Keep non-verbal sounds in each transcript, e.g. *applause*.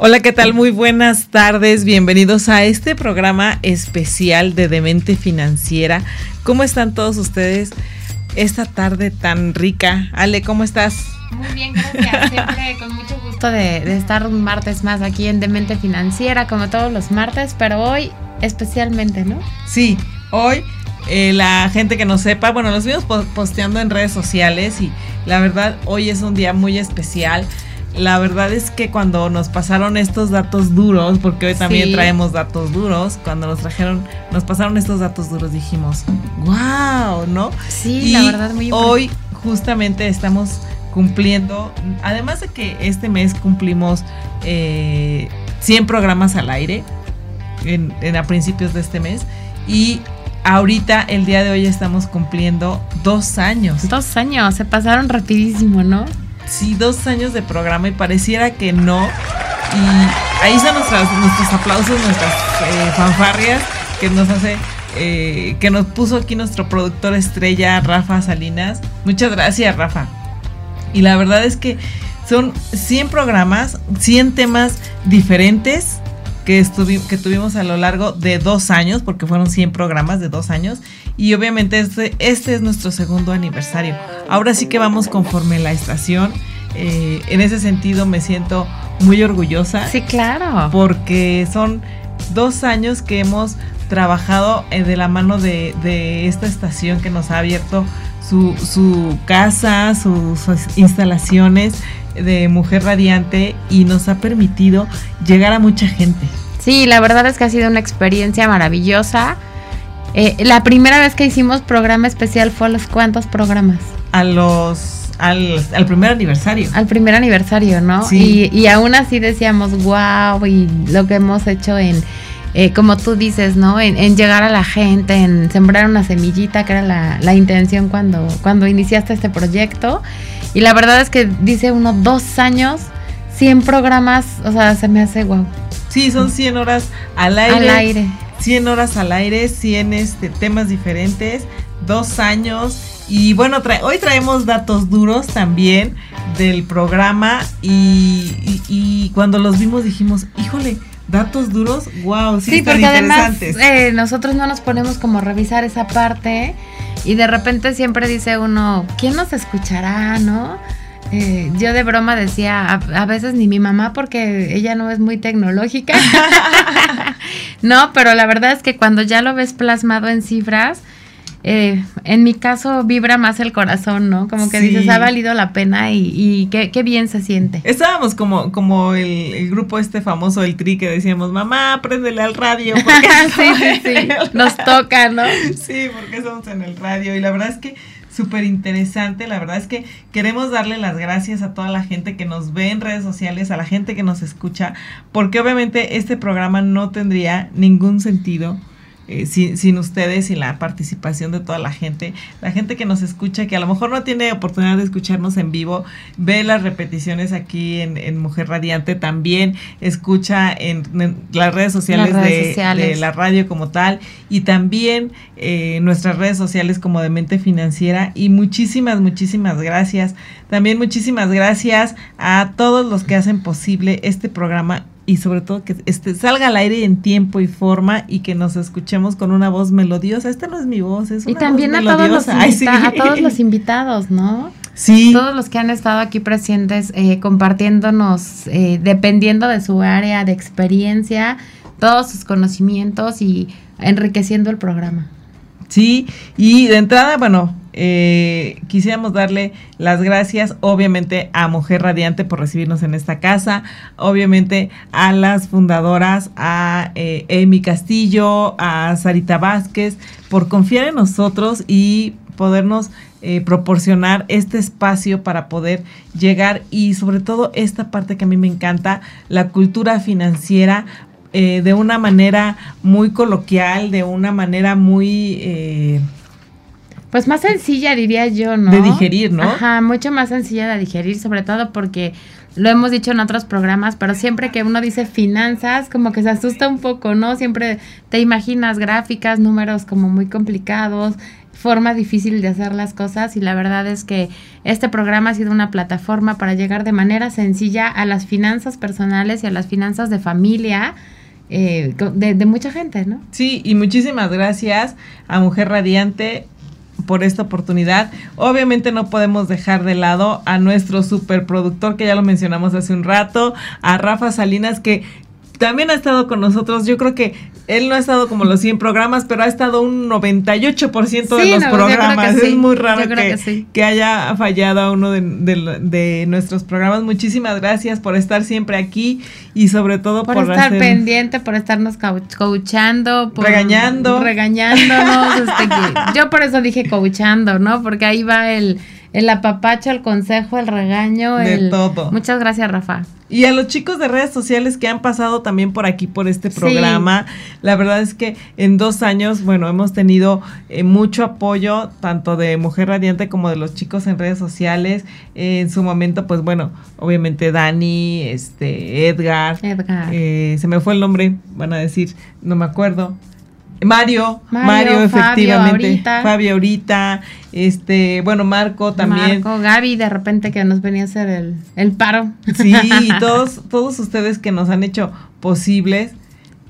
Hola, ¿qué tal? Muy buenas tardes. Bienvenidos a este programa especial de Demente Financiera. ¿Cómo están todos ustedes esta tarde tan rica? Ale, ¿cómo estás? Muy bien, gracias. Siempre con mucho gusto de, estar un martes más aquí en Demente Financiera, como todos los martes, pero hoy especialmente, ¿no? Sí, hoy eh, la gente que no sepa, bueno, los vimos posteando en redes sociales y la verdad hoy es un día muy especial la verdad es que cuando nos pasaron estos datos duros, porque hoy también traemos datos duros, cuando nos trajeron, nos pasaron estos datos duros, dijimos, wow, ¿no? Sí, la verdad, muy Hoy justamente estamos cumpliendo, además de que este mes cumplimos eh, 100 programas al aire, en, en, a principios de este mes, y ahorita, el día de hoy, estamos cumpliendo dos años. Dos años, se pasaron rapidísimo, ¿no? Sí, dos años de programa y pareciera que no. Y ahí están nuestros aplausos, nuestras eh, fanfarrias que nos hace, eh, que nos puso aquí nuestro productor estrella, Rafa Salinas. Muchas gracias, Rafa. Y la verdad es que son 100 programas, 100 temas diferentes que, que tuvimos a lo largo de dos años, porque fueron 100 programas de dos años. Y obviamente este, este es nuestro segundo aniversario. Ahora sí que vamos conforme la estación. Eh, en ese sentido me siento muy orgullosa. Sí, claro. Porque son dos años que hemos trabajado eh, de la mano de, de, esta estación que nos ha abierto su, su casa, sus instalaciones de Mujer Radiante y nos ha permitido llegar a mucha gente. Sí, la verdad es que ha sido una experiencia maravillosa. Eh, la primera vez que hicimos programa especial fue a los cuántos programas? A los al, primer aniversario. Al primer aniversario, ¿no? Sí. Y, aún así decíamos, wow, y lo que hemos hecho en, eh, como tú dices, ¿no? En, llegar a la gente, en sembrar una semillita, que era la, la, intención cuando, cuando iniciaste este proyecto. Y la verdad es que dice uno, dos años, 100 programas, o sea, se me hace wow. Sí, son 100 horas al aire. Al aire. 100 horas al aire, 100 este, temas diferentes, dos años. Y bueno, hoy traemos datos duros también del programa y, y, cuando los vimos dijimos, híjole, datos duros, wow, sí, sí porque además eh, nosotros no nos ponemos como a revisar esa parte y de repente siempre dice uno, ¿quién nos escuchará, no? Eh, yo de broma decía, a, veces ni mi mamá porque ella no es muy tecnológica. *laughs* *laughs* no, pero la verdad es que cuando ya lo ves plasmado en cifras, eh, en mi caso vibra más el corazón, ¿no? Como que dices, ha valido la pena y, qué, bien se siente. Estábamos como, como el, grupo este famoso, el tri, que decíamos, mamá, préndele al radio. Porque *laughs* sí, sí, sí, nos toca, ¿no? Sí, porque estamos en el radio y la verdad es que súper interesante. La verdad es que queremos darle las gracias a toda la gente que nos ve en redes sociales, a la gente que nos escucha, porque obviamente este programa no tendría ningún sentido eh, sin, ustedes y la participación de toda la gente, la gente que nos escucha, que a lo mejor no tiene oportunidad de escucharnos en vivo, ve las repeticiones aquí en, Mujer Radiante, también escucha en, las redes, sociales, de, la radio como tal y también eh, nuestras redes sociales como de Mente Financiera y muchísimas, muchísimas gracias. También muchísimas gracias a todos los que hacen posible este programa y sobre todo que este salga al aire en tiempo y forma y que nos escuchemos con una voz melodiosa. Esta no es mi voz, es una Y también a, todos los a todos los *laughs* invitados, ¿no? Sí. Todos los que han estado aquí presentes eh, compartiéndonos, eh, dependiendo de su área de experiencia, todos sus conocimientos y enriqueciendo el programa. Sí, y de entrada, bueno, eh, quisiéramos darle las gracias, obviamente, a Mujer Radiante por recibirnos en esta casa, obviamente a las fundadoras, a eh, Amy Castillo, a Sarita Vázquez, por confiar en nosotros y podernos eh, proporcionar este espacio para poder llegar y sobre todo esta parte que a mí me encanta, la cultura financiera eh, de una manera muy coloquial, de una manera muy... pues más sencilla, diría yo, ¿no? De digerir, ¿no? Ajá, mucho más sencilla de digerir, sobre todo porque lo hemos dicho en otros programas, pero siempre que uno dice finanzas, como que se asusta un poco, ¿no? Siempre te imaginas gráficas, números como muy complicados, forma difícil de hacer las cosas y la verdad es que este programa ha sido una plataforma para llegar de manera sencilla a las finanzas personales y a las finanzas de familia. Eh, de, de mucha gente, ¿no? Sí, y muchísimas gracias a Mujer Radiante por esta oportunidad. Obviamente no podemos dejar de lado a nuestro superproductor que ya lo mencionamos hace un rato, a Rafa Salinas que también ha estado con nosotros. Yo creo que él no ha estado como los 100 programas, pero ha estado un 98% de los programas. Es muy raro que, haya fallado a uno de, nuestros programas. Muchísimas gracias por estar siempre aquí y sobre todo por, estar pendiente, por estarnos coachando, por regañando. Regañándonos. este, yo por eso dije coachando, ¿no? Porque ahí va el el apapacho, el consejo, el regaño. De todo. Muchas gracias, Rafa. Y a los chicos de redes sociales que han pasado también por aquí, por este programa. La verdad es que en dos años, bueno, hemos tenido eh, mucho apoyo, tanto de Mujer Radiante como de los chicos en redes sociales. en su momento, pues bueno, obviamente Dani, este, Edgar. Edgar. Eh, se me fue el nombre, van a decir, no me acuerdo. Mario, Mario, efectivamente, Fabio ahorita, este, bueno, Marco también. Marco, Gaby, de repente que nos venía a hacer el, el paro. Sí, y *laughs* todos, todos ustedes que nos han hecho posibles.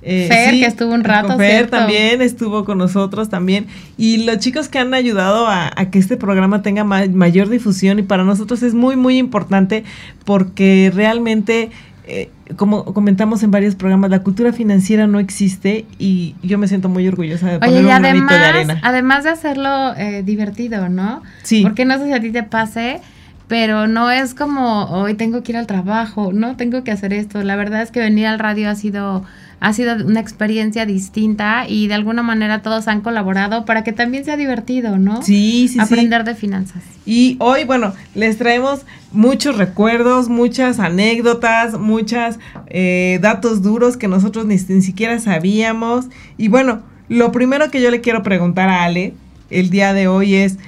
Eh, Fer, que estuvo un rato. Fer también estuvo con nosotros también. Y los chicos que han ayudado a, que este programa tenga mayor difusión y para nosotros es muy, muy importante porque realmente eh, como comentamos en varios programas, la cultura financiera no existe y yo me siento muy orgullosa de poner un además, de arena. Además de hacerlo eh, divertido, ¿no? Sí. Porque no sé si a ti te pase, pero no es como hoy tengo que ir al trabajo, no tengo que hacer esto. La verdad es que venir al radio ha sido ha sido una experiencia distinta y de alguna manera todos han colaborado para que también sea divertido, ¿no? Sí, sí, Aprender de finanzas. Y hoy, bueno, les traemos muchos recuerdos, muchas anécdotas, muchos eh, datos duros que nosotros ni, ni siquiera sabíamos. Y bueno, lo primero que yo le quiero preguntar a Ale el día de hoy es,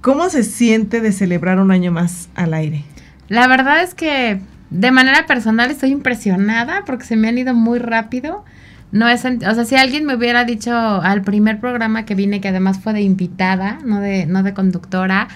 ¿cómo se siente de celebrar un año más al aire? La verdad es que de manera personal estoy impresionada porque se me han ido muy rápido. No es, o sea, si alguien me hubiera dicho al primer programa que vine, que además fue de invitada, no de, no de conductora,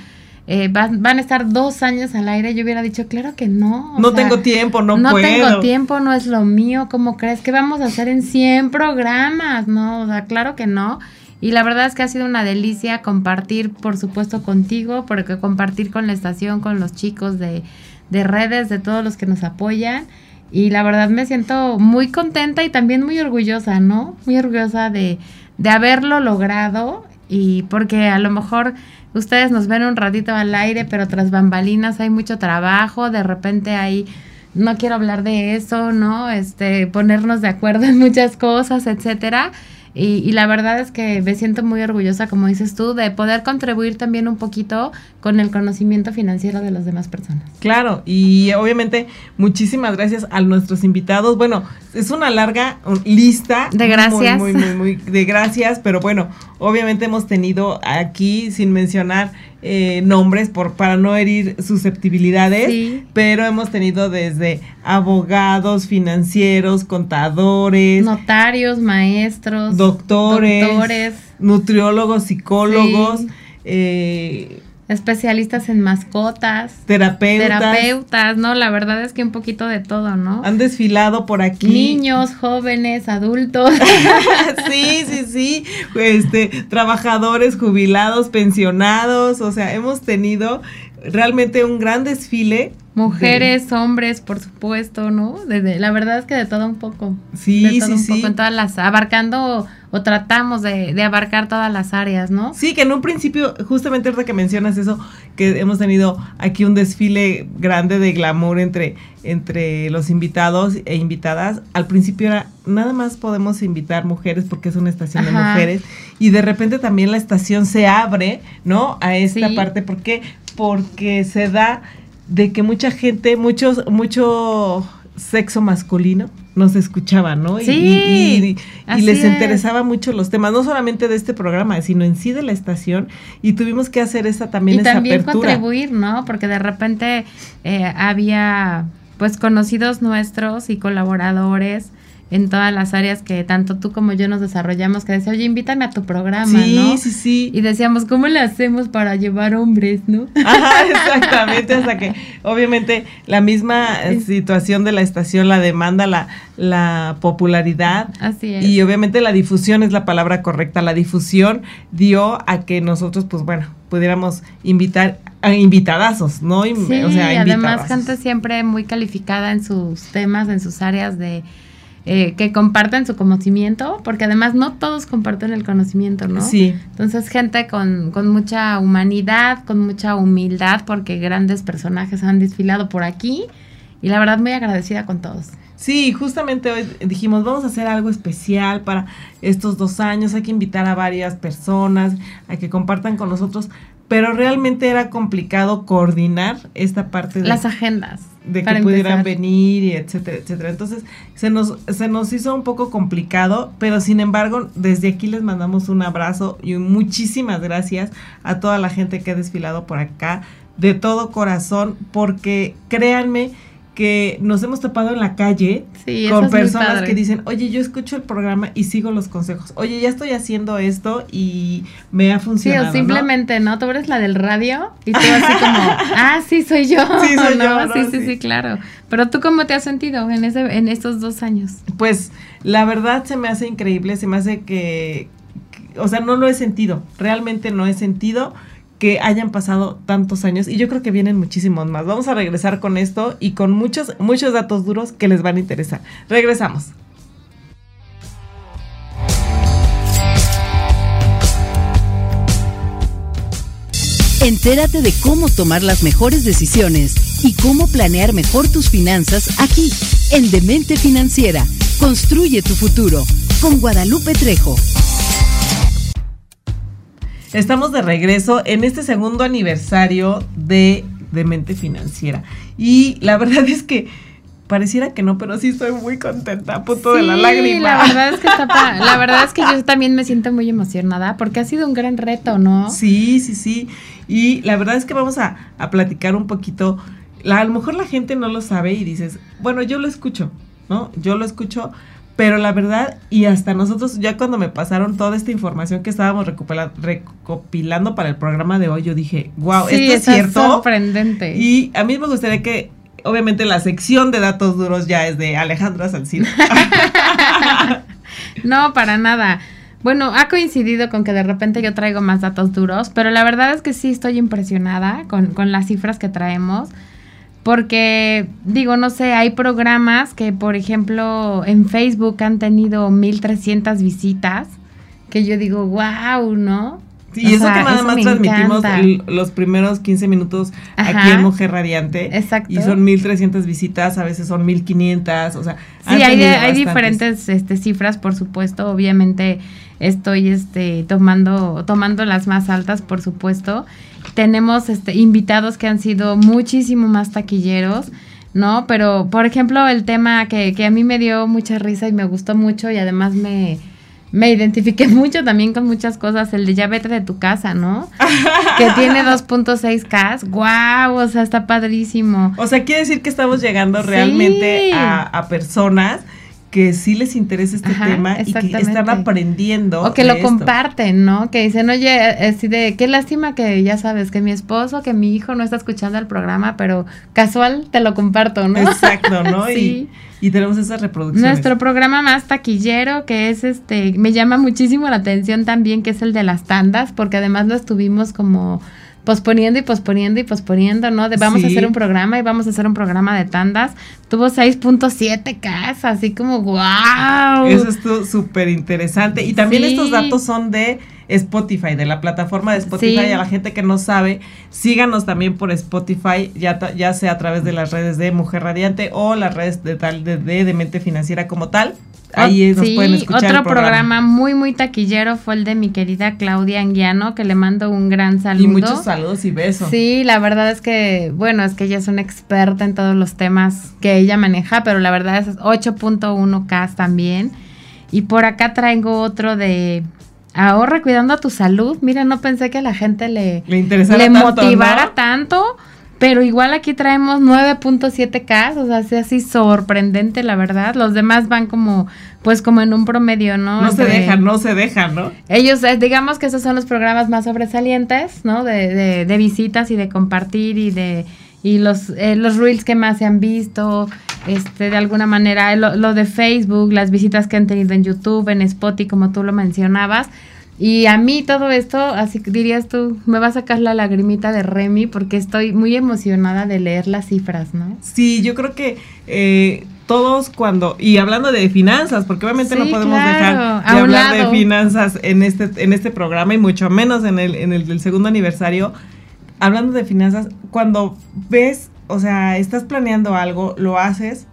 eh, van, a estar dos años al aire, yo hubiera dicho, claro que no. no tengo tiempo, no, puedo. No tengo tiempo, no es lo mío, ¿cómo crees? que vamos a hacer en 100 programas? No, o sea, claro que no. Y la verdad es que ha sido una delicia compartir, por supuesto, contigo, porque compartir con la estación, con los chicos de, de redes, de todos los que nos apoyan. Y la verdad me siento muy contenta y también muy orgullosa, ¿no? Muy orgullosa de, de haberlo logrado y porque a lo mejor ustedes nos ven un ratito al aire, pero tras bambalinas hay mucho trabajo, de repente hay, no quiero hablar de eso, ¿no? Este, ponernos de acuerdo en muchas cosas, etcétera. Y, la verdad es que me siento muy orgullosa, como dices tú, de poder contribuir también un poquito con el conocimiento financiero de las demás personas. Claro, y obviamente muchísimas gracias a nuestros invitados. Bueno, es una larga lista. De gracias. Muy, muy, muy, de gracias, pero bueno, obviamente hemos tenido aquí, sin mencionar eh, nombres por, para no herir susceptibilidades, pero hemos tenido desde abogados, financieros, contadores, notarios, maestros, doctores, nutriólogos, psicólogos, eh, especialistas en mascotas, terapeutas. Terapeutas, ¿no? La verdad es que un poquito de todo, ¿no? Han desfilado por aquí. Niños, jóvenes, adultos. *laughs* sí, sí, sí. Este, trabajadores, jubilados, pensionados. O sea, hemos tenido realmente un gran desfile. Mujeres, hombres, por supuesto, ¿no? Desde, la verdad es que de todo un poco. Sí, de todo sí, un Poco, en todas las, abarcando o tratamos de, abarcar todas las áreas, ¿no? Sí, que en un principio, justamente ahorita que mencionas eso, que hemos tenido aquí un desfile grande de glamour entre, entre los invitados e invitadas, al principio era, nada más podemos invitar mujeres porque es una estación de mujeres, y de repente también la estación se abre, ¿no? A esta parte, ¿por qué? Porque se da de que mucha gente, muchos, mucho sexo masculino nos escuchaban, ¿no? Y- Sí, y, y- y les es. interesaba mucho los temas, no solamente de este programa, sino en sí de la estación, y tuvimos que hacer esa también y esa también apertura. contribuir, ¿no? Porque de repente eh, había pues conocidos nuestros y colaboradores en todas las áreas que tanto tú como yo nos desarrollamos, que decía, oye, invítame a tu programa, Sí, ¿no? sí, sí. Y decíamos, ¿cómo le hacemos para llevar hombres, no? *laughs* Ajá, exactamente, hasta que obviamente la misma situación de la estación la demanda la, la popularidad Así es. y obviamente la difusión es la palabra correcta. La difusión dio a que nosotros, pues bueno, pudiéramos invitar a invitadazos, ¿no? Sí, o sea, y además invitadazos. gente siempre muy calificada en sus temas, en sus áreas de eh, que comparten su conocimiento, porque además no todos comparten el conocimiento, ¿no? Sí, Entonces gente con, con mucha humanidad, con mucha humildad, porque grandes personajes han desfilado por aquí y la verdad muy agradecida con todos. Sí, justamente hoy dijimos, vamos a hacer algo especial para estos dos años, hay que invitar a varias personas a que compartan con nosotros, pero realmente era complicado coordinar esta parte de, Las agendas. De para que pudieran venir y etcétera, etcétera. Entonces se nos, se nos hizo un poco complicado, pero sin embargo desde aquí les mandamos un abrazo y muchísimas gracias a toda la gente que ha desfilado por acá, de todo corazón, porque créanme que nos hemos topado en la calle Sí, con personas que dicen, oye, yo escucho el programa y sigo los consejos. Oye, ya estoy haciendo esto y me ha Sí, funcionado. o ¿no? simplemente, ¿no? Tú eres la del radio y tú así como, *laughs* ah, sí, soy yo. Sí, soy *laughs* ¿no? yo, ¿no? Sí, sí, Sí. sí, claro. Pero tú, ¿cómo te has sentido en, ese, en estos dos años? Pues la verdad se me hace increíble, se me hace que, que- o sea, no lo he sentido, realmente no he sentido que hayan pasado tantos años y yo creo que vienen muchísimos más. Vamos a regresar con esto y con muchos, muchos datos duros que les van a interesar. Regresamos. Entérate de cómo tomar las mejores decisiones y cómo planear mejor tus finanzas aquí, en Demente Financiera. Construye tu futuro con Guadalupe Trejo. Estamos de regreso en este segundo aniversario de Demente Financiera. Y la verdad es que pareciera que no, pero sí estoy muy contenta, a punto de la Sí, lágrima. La verdad es que está pa- *laughs* la verdad es que yo también me siento muy emocionada porque ha sido un gran reto, ¿no? Sí, sí, sí. Y la verdad es que vamos a, a platicar un poquito. La- a lo mejor la gente no lo sabe y dices, bueno, yo lo escucho, ¿no? Yo lo escucho, pero la verdad, y hasta nosotros, ya cuando me pasaron toda esta información que estábamos recopila- recopilando para el programa de hoy, yo dije, wow, Sí, esto es cierto. sorprendente. Y a mí me gustaría que, obviamente, la sección de datos duros ya es de Alejandra Salcido. *laughs* No, para nada. Bueno, ha coincidido con que de repente yo traigo más datos duros, pero la verdad es que sí estoy impresionada con, con las cifras que traemos. Porque, digo, no sé, hay programas que, por ejemplo, en Facebook han tenido 1300 visitas, que yo digo, wow, ¿no? Sí, y eso sea, que nada eso más transmitimos el- los primeros 15 minutos aquí en Mujer Radiante. Exacto. Y son 1300 visitas, a veces son 1500, o sea. Sí, hay, hay diferentes este, cifras, por supuesto. Obviamente estoy este, tomando, tomando las más altas, por supuesto. Tenemos este, invitados que han sido muchísimo más taquilleros, ¿no? Pero, por ejemplo, el tema que, que a mí me dio mucha risa y me gustó mucho y además me, me identifiqué *laughs* mucho también con muchas cosas, el de ya vete de tu casa, ¿no? *laughs* que tiene 2.6K. ¡Guau! O sea, está padrísimo. O sea, quiere decir que estamos llegando Sí. realmente a, a personas que sí les interesa este Ajá, tema y que están aprendiendo. O que lo esto. comparten, ¿no? Que dicen, oye, así de, qué lástima que ya sabes, que mi esposo, que mi hijo no está escuchando el programa, pero casual te lo comparto, ¿no? Exacto, ¿no? *laughs* Sí. y, y tenemos esas reproducciones. Nuestro programa más taquillero, que es este, me llama muchísimo la atención también, que es el de las tandas, porque además lo estuvimos como posponiendo y posponiendo y posponiendo, ¿no? De vamos a hacer un programa y vamos a hacer un programa de tandas. Tuvo 6.7 casa, así como wow. Eso estuvo súper interesante. Y también Sí. estos datos son de Spotify, de la plataforma de Spotify. Sí. A la gente que no sabe, síganos también por Spotify, ya, ya sea a través de las redes de Mujer Radiante o las redes de tal de, de, de Mente Financiera como tal. Ahí nos pueden escuchar. Otro programa. muy, muy taquillero fue el de mi querida Claudia Anguiano, que le mando un gran saludo. Y muchos saludos y besos. Sí, la verdad es que, bueno, es que ella es una experta en todos los temas que ella maneja, pero la verdad es 8.1K también. Y por acá traigo otro de ahorra cuidando a tu salud. Mira, no pensé que a la gente le, le, motivara tanto pero igual aquí traemos 9.7K, o sea, es así sorprendente, la verdad. Los demás van como, pues como en un promedio, ¿no? No se dejan, no se dejan, ¿no? Ellos, eh, digamos que esos son los programas más sobresalientes, ¿no? De, de, de visitas y de compartir y de y los, eh, los reels que más se han visto, este, de alguna manera, lo, lo, de Facebook, las visitas que han tenido en YouTube, en Spotify, como tú lo mencionabas, y a mí todo esto, así dirías tú, me va a sacar la lagrimita de Remy porque estoy muy emocionada de leer las cifras, ¿no? Sí, yo creo que eh, todos cuando, y hablando de finanzas, porque obviamente no podemos dejar de hablar de finanzas en este, en este programa y mucho menos en el, en el del segundo aniversario, hablando de finanzas, cuando ves, o sea, estás planeando algo, lo haces,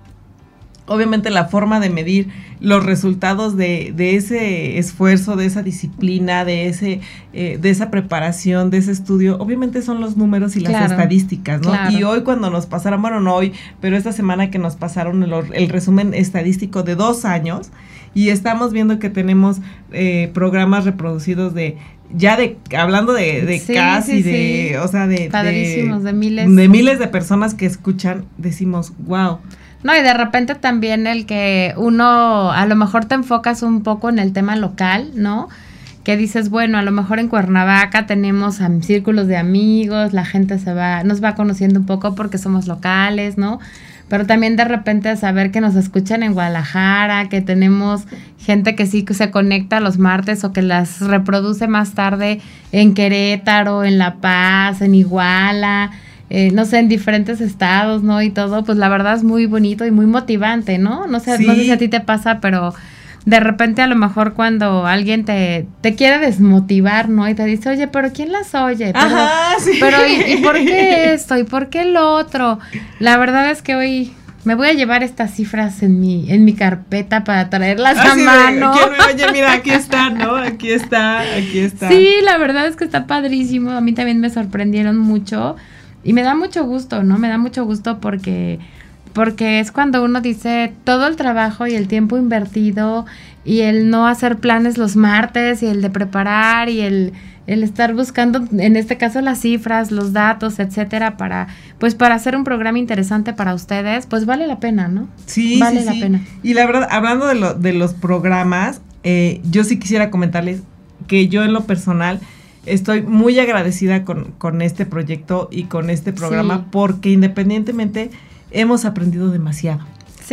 obviamente la forma de medir los resultados de, de ese esfuerzo, de esa disciplina, de ese, eh, de esa preparación, de ese estudio, obviamente son los números y las estadísticas, ¿no? Y hoy cuando nos pasaron, bueno, no hoy, pero esta semana que nos pasaron el, resumen estadístico de dos años, y estamos viendo que tenemos eh, programas reproducidos de ya de hablando de, de casi de o sea de, de, miles. de miles de personas que escuchan decimos wow no, y de repente también el que uno a lo mejor te enfocas un poco en el tema local, ¿no? Que dices, bueno, a lo mejor en Cuernavaca tenemos círculos de amigos, la gente se va, nos va conociendo un poco porque somos locales, ¿no? Pero también de repente saber que nos escuchan en Guadalajara, que tenemos gente que sí se conecta los martes o que las reproduce más tarde en Querétaro, en La Paz, en Iguala eh, no sé, en diferentes estados, ¿no? Y todo, pues la verdad es muy bonito y muy motivante, ¿no? No sé, no sé si a ti te pasa, pero de repente a lo mejor cuando alguien te, te quiere desmotivar, ¿no? Y te dice, oye, pero ¿quién las oye? Pero, Ajá, sí. pero ¿y, por qué esto? ¿Y por qué lo otro? La verdad es que hoy me voy a llevar estas cifras en mi, en mi carpeta para traerlas a mano. oye, mira, aquí está, ¿no? Aquí está, aquí está. Sí, la verdad es que está padrísimo. A mí también me sorprendieron mucho. Y me da mucho gusto, ¿no? Me da mucho gusto porque, porque es cuando uno dice todo el trabajo y el tiempo invertido y el no hacer planes los martes y el de preparar y el, el estar buscando, en este caso, las cifras, los datos, etcétera, para, pues para hacer un programa interesante para ustedes, pues vale la pena, ¿no? Sí, vale sí, la pena. Y la verdad, hablando de, lo, de los programas, eh, yo sí quisiera comentarles que yo en lo personal, estoy muy agradecida con, con este proyecto y con este programa porque independientemente hemos aprendido demasiado.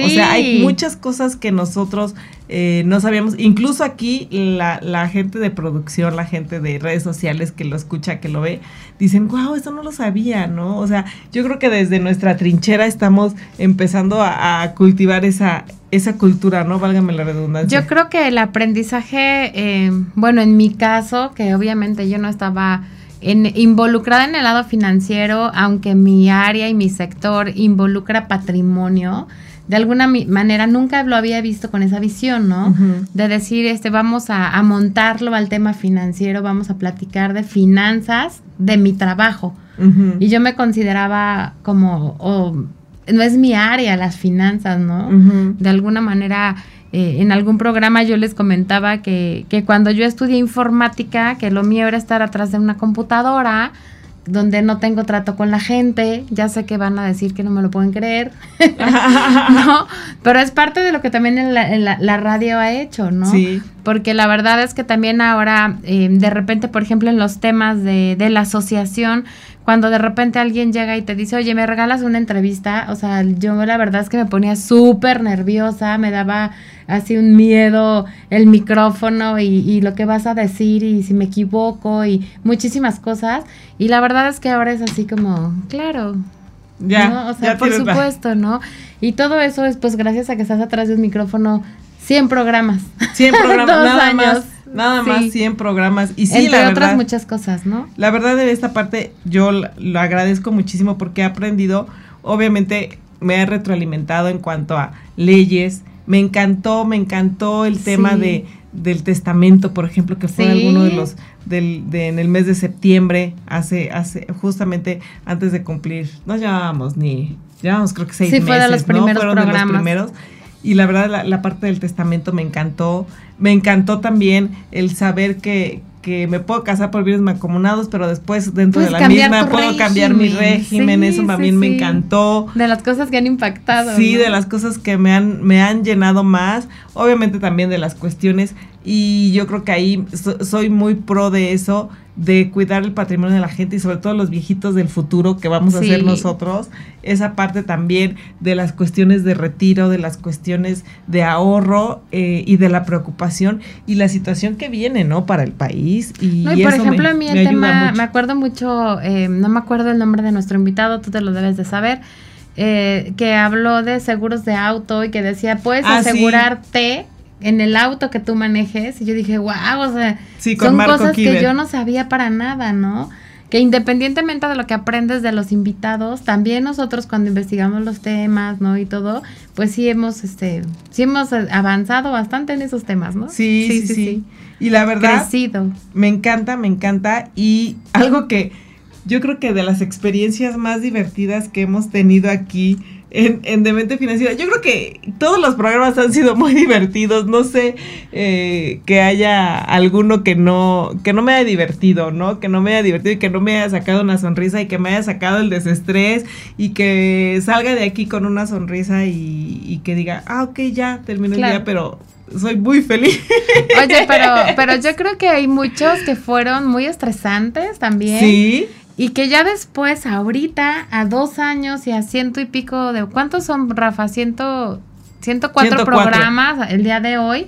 O sea, hay muchas cosas que nosotros eh, no sabíamos. Incluso aquí la, la, gente de producción, la gente de redes sociales que lo escucha, que lo ve, dicen, wow, eso no lo sabía, ¿no? O sea, yo creo que desde nuestra trinchera estamos empezando a, a cultivar esa, esa cultura, ¿no? Válgame la redundancia. Yo creo que el aprendizaje, eh, bueno, en mi caso, que obviamente yo no estaba en, involucrada en el lado financiero, aunque mi área y mi sector involucra patrimonio, de alguna manera nunca lo había visto con esa visión, ¿no? De decir, este, vamos a, montarlo al tema financiero, vamos a platicar de finanzas de mi trabajo. Y yo me consideraba como, no es mi área las finanzas, ¿no? De alguna manera, eh, en algún programa yo les comentaba que, que cuando yo estudié informática, que lo mío era estar atrás de una computadora, donde no tengo trato con la gente, ya sé que van a decir que no me lo pueden creer, *laughs* ¿no? Pero es parte de lo que también la, la, radio ha hecho, ¿no? Sí. Porque la verdad es que también ahora, eh, de repente, por ejemplo, en los temas de, de la asociación, cuando de repente alguien llega y te dice, oye, ¿me regalas una entrevista? O sea, yo la verdad es que me ponía súper nerviosa, me daba así un miedo el micrófono y, y, lo que vas a decir y si me equivoco y muchísimas cosas. Y la verdad es que ahora es así como, claro. Ya, O sea, por supuesto, ¿no? Y todo eso es pues gracias a que estás atrás de un micrófono 100 programas. 100 *laughs* programas, nada más. Nada más 100 programas. Y sí, Entre otras muchas cosas, ¿no? La verdad de esta parte yo lo agradezco muchísimo porque he aprendido, obviamente me he retroalimentado en cuanto a leyes, Me encantó, me encantó el tema de del testamento, por ejemplo, que fue alguno de los del, de, en el mes de septiembre, hace, hace, justamente antes de cumplir, no llevábamos ni, llevábamos creo que seis sí, meses, fue de los primeros Fueron programas. de los primeros. Y la verdad, la, la, parte del testamento me encantó. Me encantó también el saber que, que me puedo casar por bienes mancomunados, pero después dentro de la misma puedo régimen. cambiar mi régimen. Sí, Eso también sí. me encantó. De las cosas que han impactado. Sí, ¿no? de las cosas que me han, me han llenado más. Obviamente también de las cuestiones. Y yo creo que ahí so, soy muy pro de eso, de cuidar el patrimonio de la gente y sobre todo los viejitos del futuro que vamos a ser nosotros. Esa parte también de las cuestiones de retiro, de las cuestiones de ahorro eh, y de la preocupación y la situación que viene, ¿no? Para el país. Y, no, y por ejemplo, me, a mí el tema, me acuerdo mucho, eh, no me acuerdo el nombre de nuestro invitado, tú te lo debes de saber. Eh, que habló de seguros de auto y que decía, puedes ah, asegurarte sí en el auto que tú manejes. Y yo dije, wow, o sea, sí, son Marco cosas que yo no sabía para nada, ¿no? Que independientemente de lo que aprendes de los invitados, también nosotros cuando investigamos los temas, ¿no? Y todo, pues sí hemos, este, sí hemos avanzado bastante en esos temas, ¿no? Sí, sí, sí. sí. sí. Y la verdad, Crecido. me encanta, me encanta. Y algo que yo creo que de las experiencias más divertidas que hemos tenido aquí en, en Demente Financiera. Yo creo que todos los programas han sido muy *laughs* divertidos. No sé eh, que haya alguno que no, que no me haya divertido, ¿no? Que no me haya divertido y que no me haya sacado una sonrisa y que me haya sacado el desestrés y que salga de aquí con una sonrisa y, y que diga, ah, ok, ya terminó claro. el día, pero soy muy feliz. Oye, pero, pero *laughs* yo creo que hay muchos que fueron muy estresantes también. Sí. Y que ya después, ahorita, a dos años y a ciento y pico de... ¿Cuántos son, Rafa? Ciento, 104, 104 programas el día de hoy.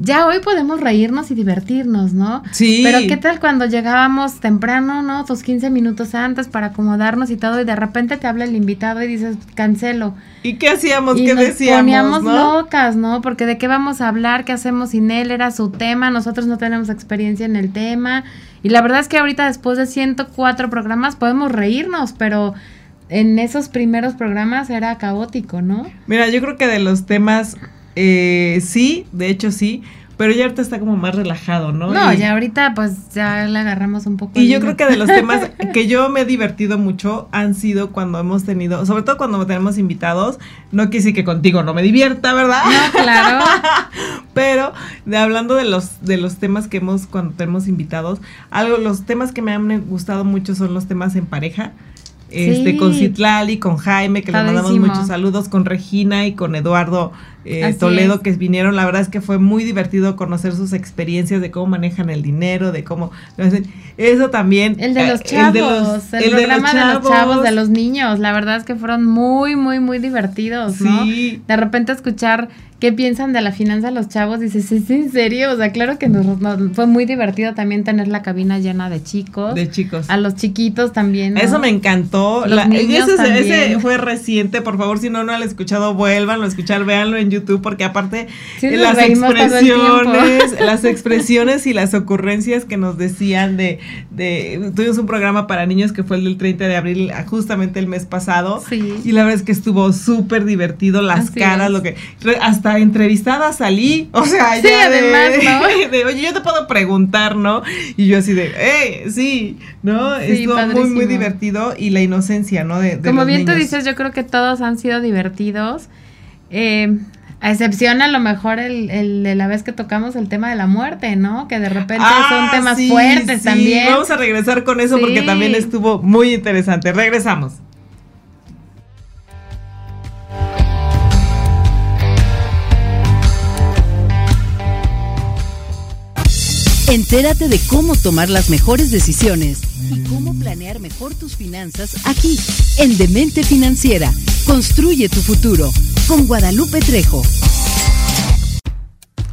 Ya hoy podemos reírnos y divertirnos, ¿no? Sí. Pero ¿qué tal cuando llegábamos temprano, ¿no? Tus 15 minutos antes para acomodarnos y todo, y de repente te habla el invitado y dices, cancelo. ¿Y qué hacíamos? Y ¿Qué nos decíamos? poníamos ¿no? locas, ¿no? Porque de qué vamos a hablar, qué hacemos sin él, era su tema, nosotros no tenemos experiencia en el tema. Y la verdad es que ahorita después de 104 programas podemos reírnos, pero en esos primeros programas era caótico, ¿no? Mira, yo creo que de los temas, eh, sí, de hecho sí, pero ya ahorita está como más relajado, ¿no? No, y, ya ahorita pues ya le agarramos un poco. Y yo creo que de los temas *laughs* que yo me he divertido mucho han sido cuando hemos tenido, sobre todo cuando tenemos invitados, no decir que contigo no me divierta, ¿verdad? No, claro. *laughs* pero de, hablando de los de los temas que hemos cuando tenemos invitados, algo los temas que me han gustado mucho son los temas en pareja. Este, Sí. con Citlali, con Jaime, que le mandamos muchos saludos, con Regina y con Eduardo eh, Toledo, es. que vinieron. La verdad es que fue muy divertido conocer sus experiencias de cómo manejan el dinero, de cómo lo hacen. Eso también. El de eh, los chavos, el, los- el de los programa de los chavos, de los niños, la verdad es que fueron muy, muy, muy divertidos, ¿no? Sí. De repente escuchar qué piensan de la finanza los chavos, dices, ¿es en serio? O sea, claro que nos, nos- fue muy divertido también tener la cabina llena de chicos. De chicos. a los chiquitos también. ¿no? Eso me encantó. Los La- niños ese, también. ese fue reciente. Por favor, si no, no lo han escuchado, vuélvanlo a escuchar, véanlo en YouTube, porque aparte Sí, las expresiones, las *laughs* expresiones y las ocurrencias que nos decían de, de. Tuvimos un programa para niños que fue el del 30 de abril, ah, justamente el mes pasado. Sí. Y la verdad es que estuvo súper divertido, las Así caras, es. lo que. hasta entrevistada salí. O sea, Sí, ya de, además, *laughs* ¿no? de, oye, yo te puedo preguntar, ¿no? Y yo así de, ¡eh! Sí, ¿no? Estuvo muy, muy divertido y la inocencia, ¿no? De, de Como bien tú niños. dices, yo creo que todos han sido divertidos. Eh, a excepción a lo mejor el, el de la vez que tocamos el tema de la muerte, ¿no? Que de repente son temas Ah, sí, fuertes sí, también. Vamos a regresar con eso porque también estuvo muy interesante. Regresamos. Entérate de cómo tomar las mejores decisiones y cómo planear mejor tus finanzas aquí, en Demente Financiera. Construye tu futuro con Guadalupe Trejo.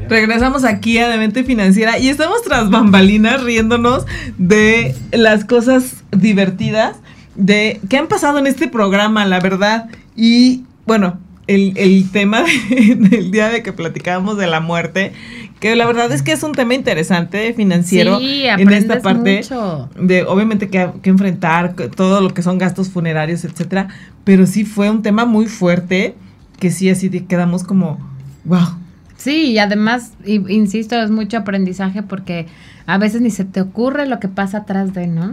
Regresamos aquí a Demente Financiera y estamos tras bambalinas riéndonos de las cosas divertidas de que han pasado en este programa, la verdad. Y bueno, el, el tema *laughs* de- del día de que platicábamos de la muerte, que la verdad es que es un tema interesante financiero Sí, en esta parte mucho. de obviamente que, que enfrentar todo lo que son gastos funerarios, etcétera, pero sí fue un tema muy fuerte que sí así de- quedamos como Wow. Sí, y además, insisto, es mucho aprendizaje porque a veces ni se te ocurre lo que pasa atrás de, ¿no?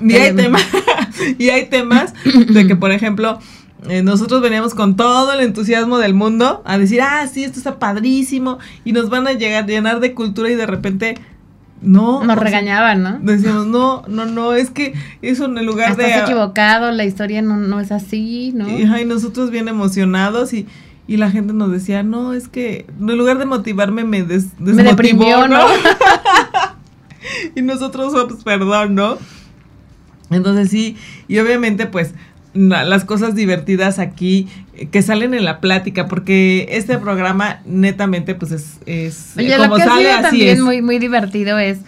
Y hay Em. temas, *laughs* y hay temas de que, por ejemplo, eh, nosotros veníamos con todo el entusiasmo del mundo a decir, ah, sí, esto está padrísimo, y nos van a llegar llenar de cultura y de repente, no. Nos regañaban, ¿no? Decíamos, no, no, no, es que eso en el lugar Estás de... equivocado, la historia no, no es así, ¿no? Y, nosotros bien emocionados y, y la gente nos decía, no, es que en lugar de motivarme me des, Me desmotivó, deprimió, ¿no? *laughs* y nosotros, pues, perdón, ¿no? Entonces sí, y obviamente pues las cosas divertidas aquí eh, que salen en la plática, porque este programa netamente pues es, es Oye, como lo que ha sale sido así también es. muy, muy divertido es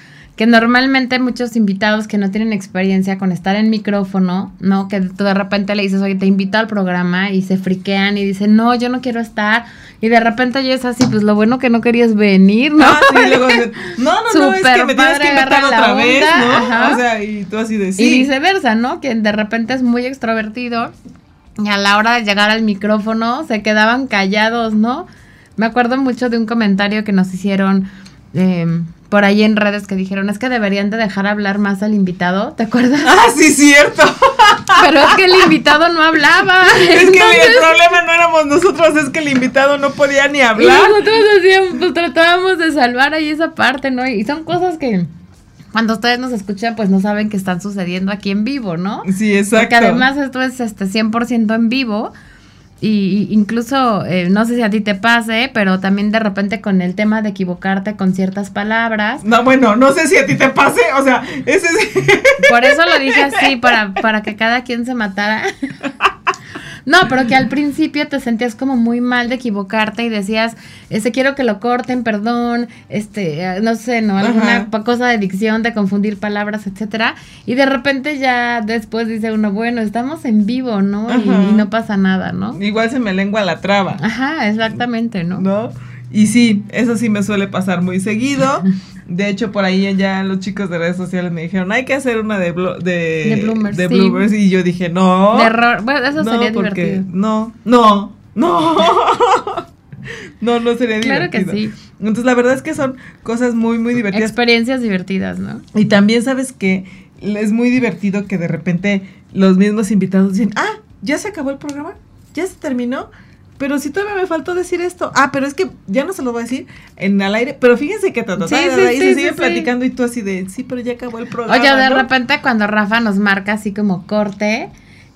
que normalmente muchos invitados que no tienen experiencia con estar en micrófono, ¿no? Que tú de repente le dices, oye, te invito al programa y se friquean y dicen, no, yo no quiero estar. Y de repente yo es así, pues lo bueno que no querías venir, ¿no? Ah, sí, luego *laughs* no, no, no, es que me tienes que invitar otra vez, onda, ¿no? ajá. O sea, y tú así de sí. Y viceversa, ¿no? Que de repente es muy extrovertido y a la hora de llegar al micrófono se quedaban callados, ¿no? Me acuerdo mucho de un comentario que nos hicieron eh, por ahí en redes que dijeron, es que deberían de dejar hablar más al invitado, ¿te acuerdas? Ah, sí, cierto. *laughs* Pero es que el invitado no hablaba. *laughs* Es que Entonces, el problema no éramos nosotros, es que el invitado no podía ni y hablar. nosotros hacíamos, pues tratábamos de salvar ahí esa parte, ¿no? Y son cosas que cuando ustedes nos escuchan, pues no saben que están sucediendo aquí en vivo, ¿no? Sí, exacto. Porque además esto es este 100% en vivo. Y, incluso, eh, no sé si a ti te pase, pero también de repente con el tema de equivocarte con ciertas palabras. No, bueno, no sé si a ti te pase, o sea, ese es... Por eso lo dije *laughs* así, para, para que cada quien se matara. No, pero que al principio te sentías como muy mal de equivocarte y decías, este quiero que lo corten, perdón, este, eh, no sé, no, alguna Ajá. cosa de dicción, de confundir palabras, etcétera. Y de repente ya después dice uno, bueno, estamos en vivo, ¿no? Y no pasa nada, ¿no? Igual se me lengua la traba, Ajá, exactamente, ¿no? ¿no? Y sí, eso sí me suele pasar muy seguido. *laughs* De hecho, por ahí ya los chicos de redes sociales me dijeron, hay que hacer una de, blo- de, De bloomers, de sí. bloomers", Y yo dije, no. De error, bueno, eso no, sería porque divertido. no, no, no. *laughs* no, no sería Claro que divertido. sí. Entonces, la verdad es que son cosas muy, muy divertidas. Experiencias divertidas, ¿no? Y también sabes que es muy divertido que de repente los mismos invitados dicen, ah, ya se acabó el programa, ya se terminó, pero si todavía me faltó decir esto, ah, pero es que ya no se lo voy a decir en al aire, pero fíjense que ta, ta, ta, Sí, sí, se sigue platicando y tú así de, sí, pero ya acabó el programa. Oye, de ¿no?". repente cuando Rafa nos marca así como corte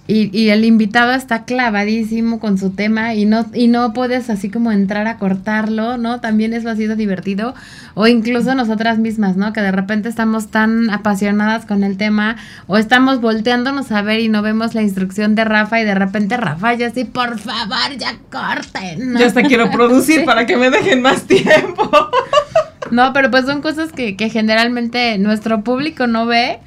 y, y el invitado está clavadísimo con su tema y no, y no puedes así como entrar a cortarlo, ¿no? También eso ha sido divertido. O incluso nosotras mismas, ¿no? Que de repente estamos tan apasionadas con el tema o estamos volteándonos a ver y no vemos la instrucción de Rafa y de repente Rafa ya así, por favor, ya corten. ¿no? Yo hasta quiero producir *laughs* Sí. para que me dejen más tiempo. *laughs* No, pero pues son cosas que, que generalmente nuestro público no ve,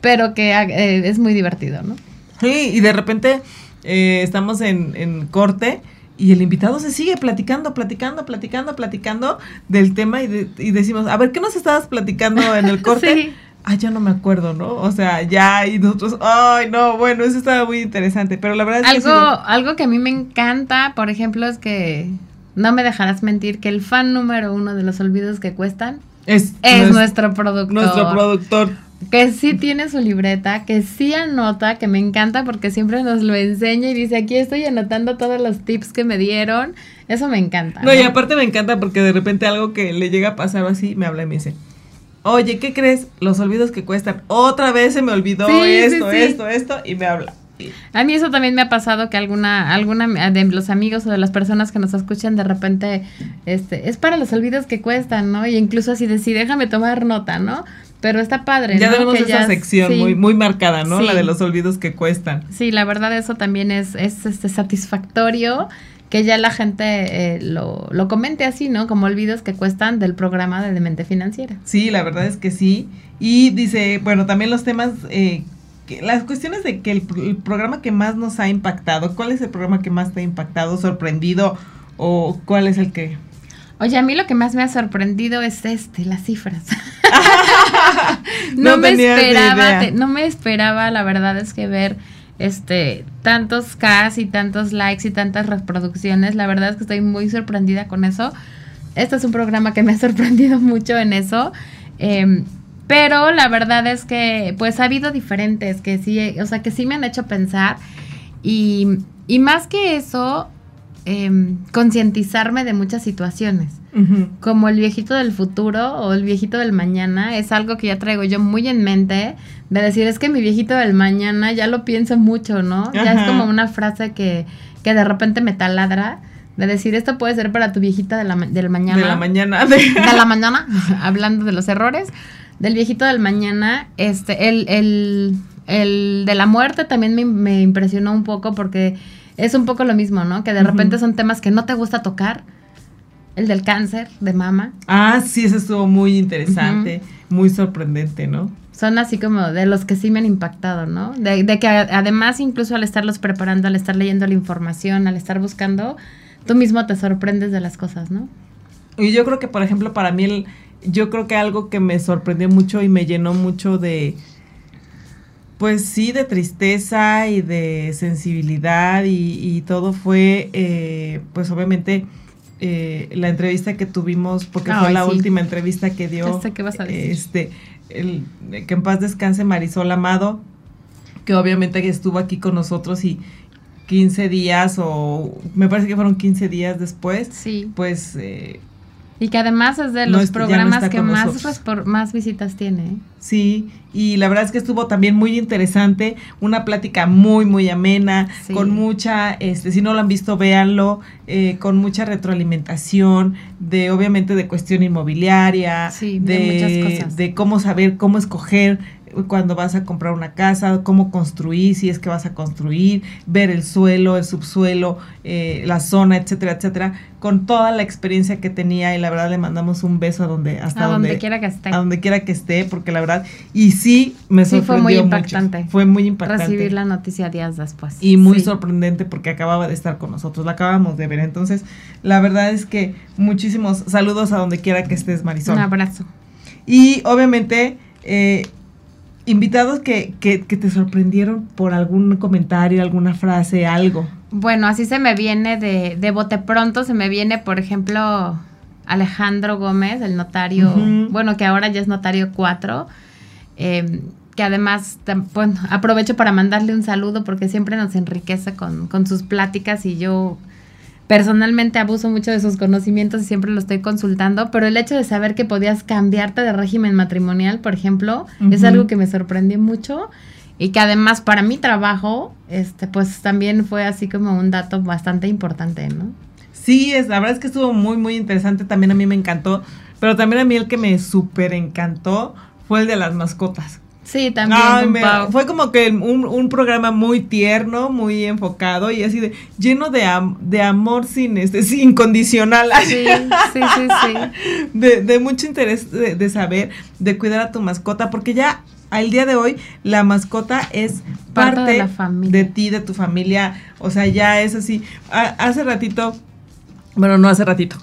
pero que eh, es muy divertido, ¿no? Sí, y de repente eh, estamos en, en corte y el invitado se sigue platicando, platicando, platicando, platicando del tema y, de- y decimos, a ver, ¿qué nos estabas platicando en el *laughs* corte? Sí. Ah, ya no me acuerdo, ¿no? O sea, ya, y nosotros, ay, no, bueno, eso estaba muy interesante, pero la verdad es que... Algo, ha sido- algo que a mí me encanta, por ejemplo, es que no me dejarás mentir que el fan número uno de los olvidos que cuestan es, es nues- nuestro productor. nuestro productor. Que sí tiene su libreta, que sí anota, que me encanta porque siempre nos lo enseña y dice, aquí estoy anotando todos los tips que me dieron. Eso me encanta. No, y aparte me encanta porque de repente algo que le llega a pasar o así, me habla y me dice, oye, ¿qué crees? Los olvidos que cuestan. Otra vez se me olvidó Sí, esto, sí. esto, esto, y me habla. A mí eso también me ha pasado que alguna, alguna de los amigos o de las personas que nos escuchan de repente, este, es para los olvidos que cuestan, ¿no? Y incluso así de sí, déjame tomar nota, ¿no? Pero está padre, Ya ¿no? tenemos Que esa ya- sección sí. muy, muy marcada, ¿no? Sí. La de los olvidos que cuestan. Sí, la verdad eso también es, es este, satisfactorio que ya la gente eh, lo, lo comente así, ¿no? Como olvidos que cuestan del programa de Demente Financiera. Sí, la verdad es que sí. Y dice, bueno, también los temas, eh, que- las cuestiones de que el programa que más nos ha impactado, ¿cuál es el programa que más te ha impactado, sorprendido o cuál es el que... Oye, a mí lo que más me ha sorprendido es este, las cifras. *laughs* No no, me esperaba, te- no me esperaba, la verdad es que ver este, tantos Ks y tantos likes y tantas reproducciones. La verdad es que estoy muy sorprendida con eso. Este es un programa que me ha sorprendido *laughs* mucho en eso. Em, pero la verdad es que, pues ha habido diferentes que sí, o sea, que sí me han hecho pensar. Y, y más que eso, em, concientizarme de muchas situaciones. Como el viejito del futuro o el viejito del mañana, es algo que ya traigo yo muy en mente. De decir, es que mi viejito del mañana ya lo pienso mucho, ¿no? Ya es como una frase que, que de repente me taladra de decir esto puede ser para tu viejita de la, del mañana. De la mañana. *laughs* De, la mañana, *laughs* hablando de los errores. Del viejito del mañana, este, el, el, el de la muerte también me, me, impresionó un poco porque es un poco lo mismo, ¿no? Que de repente son temas que no te gusta tocar. El del cáncer de mama. Ah, sí, eso estuvo muy interesante, muy sorprendente, ¿no? Son así como de los que sí me han impactado, ¿no? De, de que además incluso al estarlos preparando, al estar leyendo la información, al estar buscando, tú mismo te sorprendes de las cosas, ¿no? Y yo creo que, por ejemplo, para mí, el, yo creo que algo que me sorprendió mucho y me llenó mucho de, pues sí, de tristeza y de sensibilidad y, todo fue, eh, pues obviamente, eh, la entrevista que tuvimos, porque fue la última entrevista que dio. qué vas a decir. Este, el, que en paz descanse Marisol Amado, que obviamente estuvo aquí con nosotros y 15 días o me parece que fueron 15 días después. Sí. Pues eh, y que además es de los programas que más, más visitas tiene. ¿eh? Sí, y la verdad es que estuvo también muy interesante, una plática muy, muy amena, con mucha, este, si no lo han visto, véanlo, eh, con mucha retroalimentación, de obviamente de cuestión inmobiliaria, de, de, muchas cosas. de cómo saber, cómo escoger cuando vas a comprar una casa, cómo construir, si es que vas a construir, ver el suelo, el subsuelo, eh, la zona, etcétera, etcétera, con toda la experiencia que tenía y la verdad le mandamos un beso a donde hasta a donde, quiera que esté. A donde quiera que esté, porque la verdad y sí me sorprendió fue muy impactante. Fue muy impactante recibir la noticia días después. Y muy sorprendente porque acababa de estar con nosotros, la acabamos de ver. Entonces, la verdad es que muchísimos saludos a donde quiera que estés, Marisol. Un abrazo. Y obviamente eh, invitados que, que, te sorprendieron por algún comentario, alguna frase, algo. Bueno, así se me viene de, de bote pronto, se me viene, por ejemplo, Alejandro Gómez, el notario, bueno, que ahora ya es notario 4, em, que además, bueno, aprovecho para mandarle un saludo porque siempre nos enriquece con, con sus pláticas y yo personalmente abuso mucho de sus conocimientos y siempre lo estoy consultando, pero el hecho de saber que podías cambiarte de régimen matrimonial, por ejemplo, es algo que me sorprendió mucho y que además para mi trabajo, este, pues también fue así como un dato bastante importante, ¿no? Sí, es, la verdad es que estuvo muy, muy interesante, también a mí me encantó, pero también a mí el que me súper encantó fue el de las mascotas. Sí, también. fue como que un, un, programa muy tierno, muy enfocado y así de lleno de, de amor sin este, sin incondicional. Sí, sí, sí, sí. *laughs* De, de mucho interés de, saber, de cuidar a tu mascota, porque ya al día de hoy la mascota es parte, de, la de ti, de tu familia. O sea, ya es así. hace ratito, bueno, no hace ratito.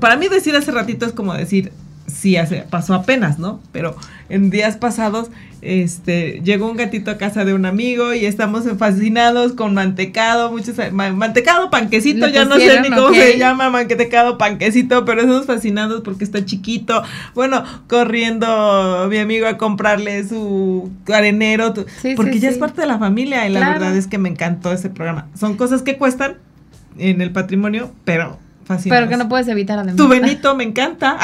Para mí decir hace ratito es como decir, sí, hace, pasó apenas, ¿no? Pero en días pasados, este, llegó un gatito a casa de un amigo y estamos fascinados con mantecado, muchos, mantecado, panquecito, ya no sé ni cómo se llama, mantecado, panquecito, pero estamos fascinados porque está chiquito. Bueno, corriendo mi amigo a comprarle su arenero, porque ya es parte de la familia y la verdad es que me encantó ese programa. Son cosas que cuestan en el patrimonio, pero pero que no puedes evitar además. Tu Benito me encanta.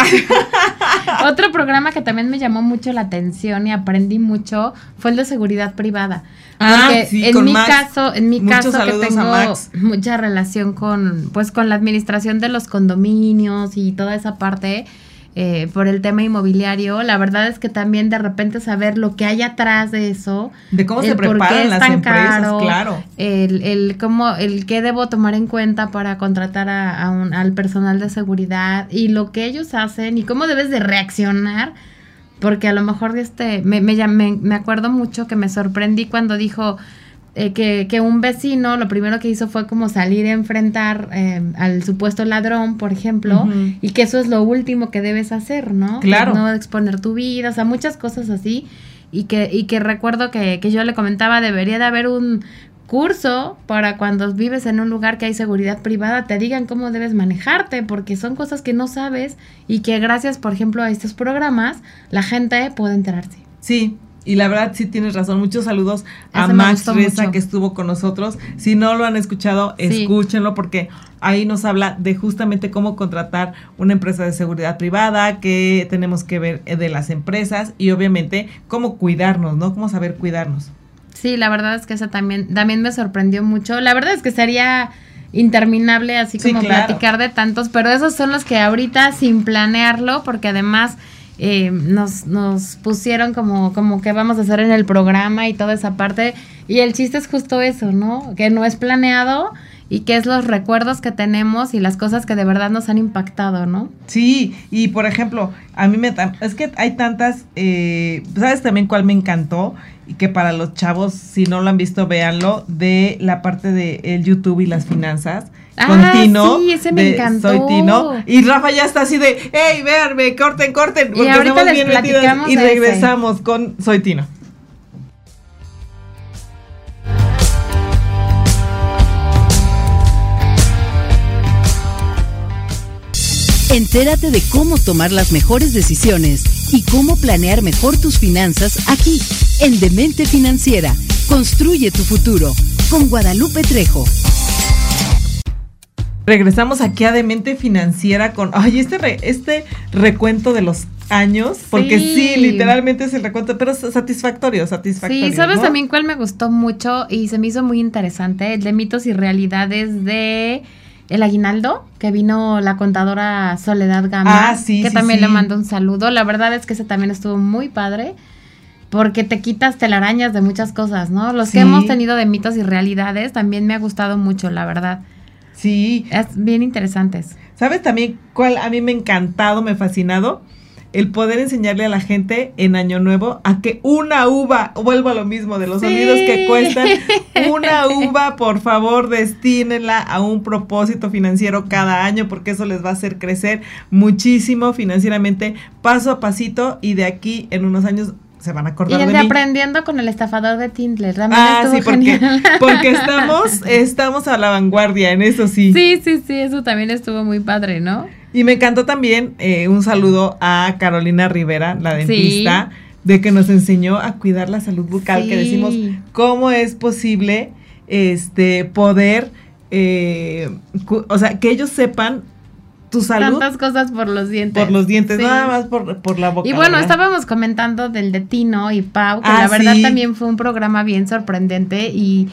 *laughs* Otro *laughs* programa que también me llamó mucho la atención y aprendí mucho fue el de seguridad privada. Ah, sí, en mi caso, en mi caso que tengo mucha relación con pues con la administración de los condominios y toda esa parte, eh, por el tema inmobiliario, la verdad es que también de repente saber lo que hay atrás de eso, de cómo se preparan las empresas, claro, el, el cómo, el qué debo tomar en cuenta para contratar a, un, al personal de seguridad y lo que ellos hacen y cómo debes de reaccionar, porque a lo mejor este me, me, me acuerdo mucho que me sorprendí cuando dijo eh, que, que, un vecino lo primero que hizo fue como salir a enfrentar eh, al supuesto ladrón, por ejemplo, y que eso es lo último que debes hacer, ¿no? Claro. no exponer tu vida, o sea, muchas cosas así. Y que, y que recuerdo que, que yo le comentaba, debería de haber un curso para cuando vives en un lugar que hay seguridad privada, te digan cómo debes manejarte, porque son cosas que no sabes y que gracias, por ejemplo, a estos programas, la gente puede enterarse. Sí, y la verdad sí tienes razón. Muchos saludos a Max Reza que estuvo con nosotros. Si no lo han escuchado, escúchenlo porque ahí nos habla de justamente cómo contratar una empresa de seguridad privada, qué tenemos que ver de las empresas y obviamente cómo cuidarnos, ¿no? Cómo saber cuidarnos. Sí, la verdad es que eso también, también me sorprendió mucho. La verdad es que sería interminable así como platicar de tantos, pero esos son los que ahorita sin planearlo, porque además eh, nos, nos pusieron como, como que vamos a hacer en el programa y toda esa parte. Y el chiste es justo eso, ¿no? Que no es planeado y que es los recuerdos que tenemos y las cosas que de verdad nos han impactado, ¿no? Sí, y por ejemplo, a mí me... Es que hay tantas... Eh, ¿Sabes también cuál me encantó? Y que para los chavos, si no lo han visto, véanlo, de la parte de el YouTube y las finanzas Ah, sí, ese me encantó. Soy Tino. Y Rafa ya está así de, hey, véanme, corten, corten. Porque y ahorita les bien platicamos Y regresamos con Soy Tino. Entérate de cómo tomar las mejores decisiones y cómo planear mejor tus finanzas aquí, en Demente Financiera. Construye tu futuro con Guadalupe Trejo. Regresamos aquí a Demente Financiera con, ay, este, este recuento de los años, porque sí. literalmente es el recuento, pero satisfactorio, satisfactorio. Sí, ¿sabes también cuál me gustó mucho y se me hizo muy interesante? El de mitos y realidades de El Aguinaldo, que vino la contadora Soledad Gama, ah, sí, que también le mando un saludo. La verdad es que ese también estuvo muy padre. Porque te quitas telarañas de muchas cosas, ¿no? Los que hemos tenido de mitos y realidades también me ha gustado mucho, la verdad. Sí. Es bien interesantes. ¿Sabes también cuál a mí me ha encantado, me ha fascinado? El poder enseñarle a la gente en Año Nuevo a que una uva, vuelvo a lo mismo de los sonidos que cuestan, *laughs* una uva, por favor, destínenla a un propósito financiero cada año, porque eso les va a hacer crecer muchísimo financieramente, paso a pasito, y de aquí en unos años se van a acordar y el de, aprendiendo con el estafador de Tindler. ah, sí, porque, *laughs* porque *laughs* estamos, estamos a la vanguardia en eso sí. Sí, sí, sí, eso también estuvo muy padre, ¿no? Y me encantó también eh, un saludo a Carolina Rivera, la dentista, de que nos enseñó a cuidar la salud bucal, que decimos cómo es posible este poder, eh, o sea, que ellos sepan tu salud. Tantas cosas por los dientes. Por los dientes, nada más por, la boca. Y bueno, estábamos comentando del de Tino y Pau, que la ah, verdad también fue un programa bien sorprendente y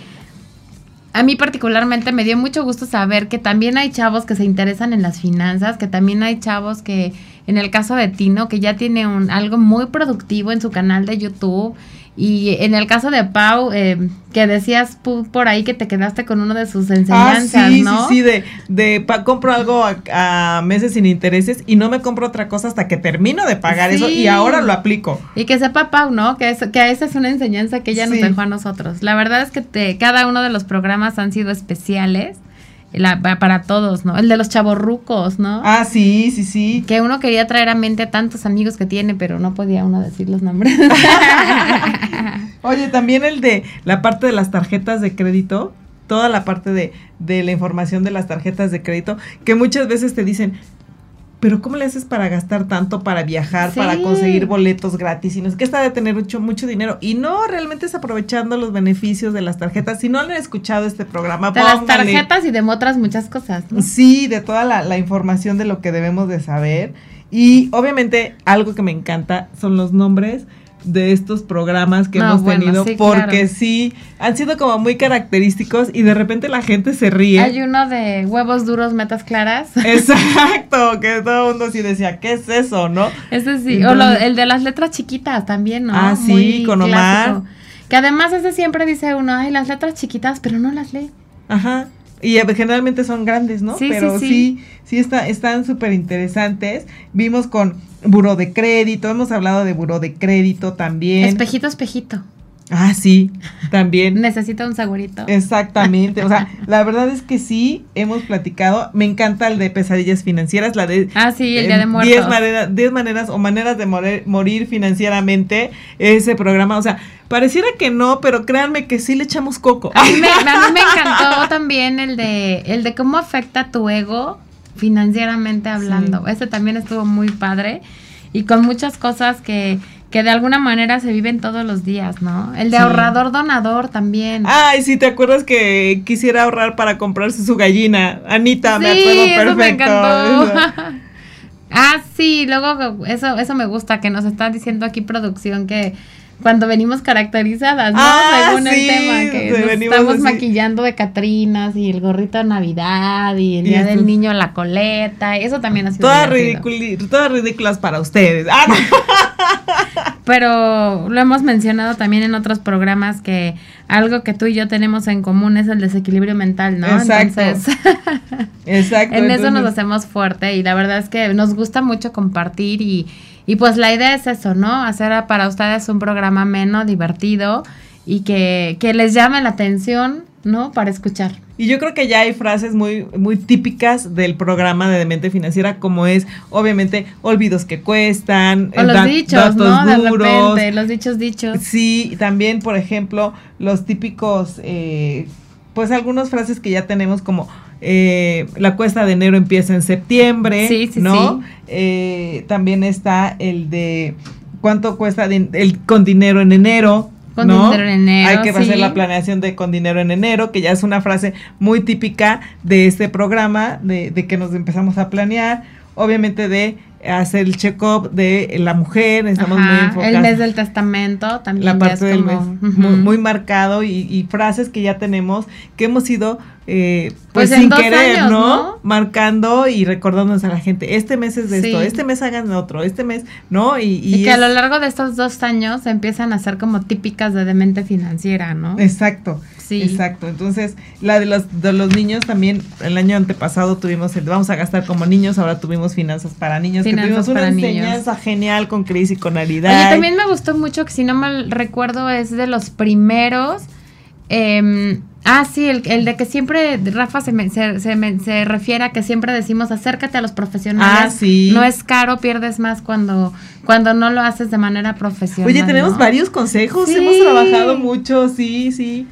a mí particularmente me dio mucho gusto saber que también hay chavos que se interesan en las finanzas, que también hay chavos que, en el caso de Tino, que ya tiene un, algo muy productivo en su canal de YouTube y en el caso de Pau, eh, que decías por ahí que te quedaste con uno de sus enseñanzas, ah, sí, ¿no? Sí, sí, de, de compro algo a, meses sin intereses y no me compro otra cosa hasta que termino de pagar eso y ahora lo aplico. Y que sepa Pau, ¿no? Que, que esa es una enseñanza que ella nos dejó a nosotros. La verdad es que te, cada uno de los programas han sido especiales para todos, ¿no? El de los chavorrucos, ¿no? Ah, sí, sí, sí. Que uno quería traer a mente a tantos amigos que tiene, pero no podía uno decir los nombres. *laughs* Oye, también el de la parte de las tarjetas de crédito, toda la parte de, de la información de las tarjetas de crédito, que muchas veces te dicen, pero ¿cómo le haces para gastar tanto para viajar, para conseguir boletos gratis? Y no es que está de tener mucho, mucho dinero. Y no, realmente es aprovechando los beneficios de las tarjetas. Si no han escuchado este programa, De las tarjetas y de otras muchas cosas. Sí, de toda la, la información de lo que debemos de saber. Y obviamente algo que me encanta son los nombres de estos programas que hemos tenido porque sí han sido como muy característicos y de repente la gente se ríe. Hay uno de huevos duros, metas claras. *laughs* Exacto, que todo el mundo sí decía, ¿qué es eso, no? Ese sí, o el de las letras chiquitas también, ¿no? Ah, sí, con Omar. Que además ese siempre dice uno, ay, las letras chiquitas, pero no las lee. Ajá. Y generalmente son grandes, ¿no? Sí, Pero sí, sí, sí, está, están súper interesantes. Vimos con buró de crédito, hemos hablado de buró de crédito también. Espejito, espejito. Ah, sí, también. Necesita un segurito. Exactamente. O sea, *laughs* la verdad es que sí, hemos platicado. Me encanta el de pesadillas financieras, la de... Ah, sí, el Día de Muertos. 10 maneras, diez maneras o maneras de morir, morir financieramente, ese programa. O sea, pareciera que no, pero créanme que sí le echamos coco. A mí me, a mí me *laughs* encantó también el de, el de cómo afecta tu ego financieramente hablando. Ese también estuvo muy padre y con muchas cosas que, que de alguna manera se viven todos los días, ¿no? El de Sí. ahorrador donador también. Ay, sí, ¿te acuerdas que quisiera ahorrar para comprarse su gallina? Anita, me sí, acuerdo eso me encantó. *laughs* ah, sí, luego eso, eso me gusta, que nos está diciendo aquí producción que cuando venimos caracterizadas, ¿no? Ah, Según sí, el tema, que nos estamos así. maquillando de Catrinas y el gorrito de Navidad y el Y día eso. del niño la coleta, eso también ha sido Todas, todas ridículas para ustedes. Ah, no. *laughs* Pero lo hemos mencionado también en otros programas que algo que tú y yo tenemos en común es el desequilibrio mental, ¿no? Exacto. Entonces, Exacto. *laughs* en eso nos hacemos fuerte y la verdad es que nos gusta mucho compartir y, y pues la idea es eso, ¿no? Hacer para ustedes un programa menos divertido y que, que les llame la atención, ¿no? Para escuchar. Y yo creo que ya hay frases muy, muy típicas del programa de Demente Financiera, como es, obviamente, olvidos que cuestan, O eh, los da- dichos, ¿no? De duros. repente, los dichos dichos. Sí, también, por ejemplo, los típicos, eh, pues algunas frases que ya tenemos como eh, la cuesta de enero empieza en septiembre, Sí, sí, ¿no? sí. Eh, también está el de cuánto cuesta el con dinero en enero. Con ¿no? dinero en enero, Hay que hacer la planeación de con dinero en enero, que ya es una frase muy típica de este programa, de, de que nos empezamos a planear, obviamente de hacer el check-up de la mujer, estamos muy enfocados el mes del testamento también la parte del mes como, muy, ujú. muy marcado y, y frases que ya tenemos que hemos ido eh, Pues pues, sin querer años, ¿no? ¿no? marcando y recordándonos a la gente este mes es de esto este mes hagan otro este mes no y, y Y, que a lo largo de estos dos años empiezan a ser como típicas de demente financiera, ¿no? exacto Sí. exacto entonces la de los de los niños también el año antepasado tuvimos el vamos a gastar como niños ahora tuvimos finanzas para niños Finanzas que tuvimos una para niños. enseñanza genial con Cris y con Oye, Aridad también me gustó mucho que si no mal recuerdo es de los primeros. em, ah, sí, el, el de que siempre Rafa se, me- se, se me- se refiere a que siempre decimos acércate a los profesionales. Ah, sí. No es caro, pierdes más cuando, cuando no lo haces de manera profesional. Oye, tenemos ¿no? varios consejos, Sí. hemos trabajado mucho, sí, sí.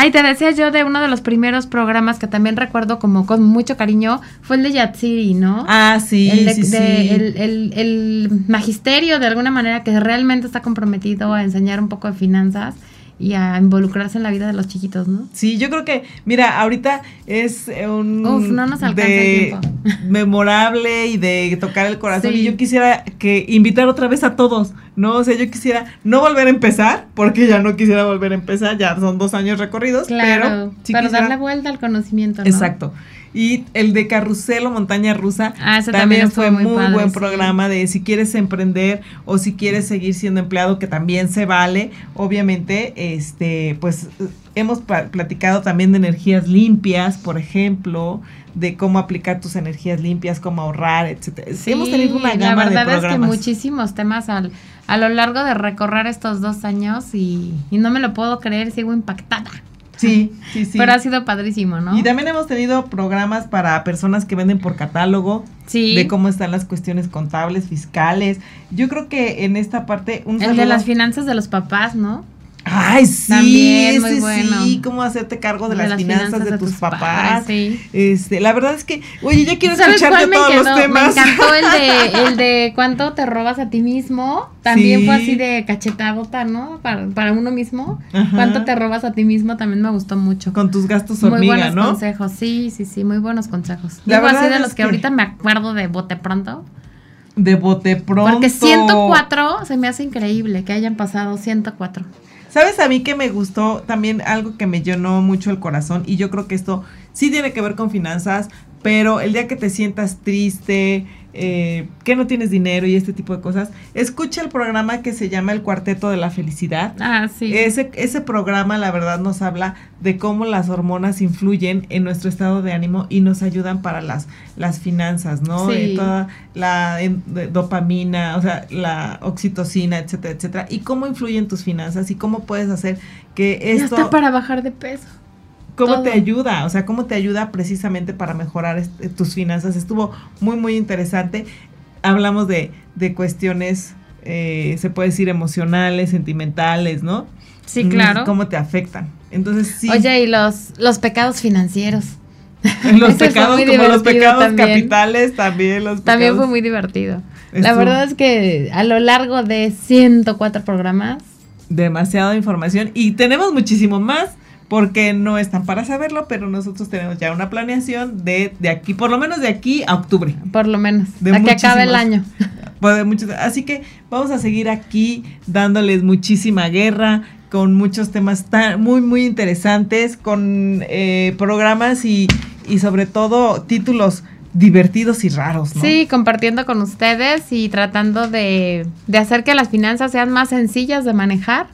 Ay, te decía yo de uno de los primeros programas que también recuerdo como con mucho cariño, fue el de Yatsiri, ¿no? Ah, sí, el, de- sí, de- sí. el, el- el magisterio de alguna manera que realmente está comprometido a enseñar un poco de finanzas y a involucrarse en la vida de los chiquitos, ¿no? Sí, yo creo que, mira, ahorita es un Uf, no nos alcanza de el tiempo. *laughs* memorable y de tocar el corazón. Sí. Y yo quisiera que invitar otra vez a todos, ¿no? O sea, yo quisiera no volver a empezar, porque ya no quisiera volver a empezar, ya son dos años recorridos, Claro, pero sí para quisiera- darle vuelta al conocimiento, ¿no? Exacto. Y el de Carrusel o Montaña Rusa Ah, también, fue muy muy, padre, buen sí. programa de si quieres emprender o si quieres seguir siendo empleado, que también se vale. Obviamente, este, pues hemos platicado también de energías limpias, por ejemplo, de cómo aplicar tus energías limpias, cómo ahorrar, etcétera. Sí, hemos tenido una la gama de verdad es que programas. muchísimos temas al, a lo largo de recorrer estos dos años y, y no me lo puedo creer, sigo impactada. Sí, *laughs* sí, sí. Pero ha sido padrísimo, ¿no? Y también hemos tenido programas para personas que venden por catálogo, sí. de cómo están las cuestiones contables, fiscales. Yo creo que en esta parte un el de las finanzas de los papás, ¿no? Ay, sí, También, muy bueno. sí, cómo hacerte cargo de, las, finanzas, de, tus papás. sí. Este, la verdad es que, oye, ya quiero ¿Sabes escucharte cuál me todos quedó? los Me temas. encantó el de, *laughs* el de cuánto te robas a ti mismo. También Sí. fue así de cachetadota, ¿no? Para, para uno mismo. Ajá. Cuánto te robas a ti mismo también me gustó mucho. Con tus gastos muy hormiga, buenos ¿no? consejos, sí, sí, sí, muy buenos consejos. La Digo así de los que, que- ahorita me acuerdo de bote pronto. De bote pronto. Porque 104 se me hace increíble que hayan pasado 104. ¿Sabes a mí que me gustó también algo que me llenó mucho el corazón? Y yo creo que esto sí tiene que ver con finanzas, pero el día que te sientas triste, eh, que no tienes dinero y este tipo de cosas, escucha el programa que se llama El Cuarteto de la Felicidad. Ah, sí. Ese, ese programa, la verdad, nos habla de cómo las hormonas influyen en nuestro estado de ánimo y nos ayudan para las, las finanzas, ¿no? Sí. Eh, toda la en- de- dopamina, o sea, la oxitocina, etcétera, etcétera. Y cómo influyen tus finanzas y cómo puedes hacer que Y esto hasta para bajar de peso. Cómo todo. te ayuda, o sea, cómo te ayuda precisamente para mejorar este, tus finanzas. Estuvo muy, muy interesante. Hablamos de, de cuestiones, eh, se puede decir, emocionales, sentimentales, ¿no? Sí, Mm, claro. Cómo te afectan. Entonces, sí, Oye, y los, los pecados financieros. *laughs* los pecados, como los pecados también. capitales, también los También pecados- fue muy divertido. La verdad es que a lo largo de 104 programas, demasiada información y tenemos muchísimo más porque no están para saberlo, pero nosotros tenemos ya una planeación de, de aquí, por lo menos de aquí a octubre. por lo menos, De a que acabe el año. *laughs* Pues muchos- así que vamos a seguir aquí dándoles muchísima guerra con muchos temas tan, muy, muy interesantes, con eh, programas y, y sobre todo títulos divertidos y raros, ¿no? Sí, compartiendo con ustedes y tratando de, de hacer que las finanzas sean más sencillas de manejar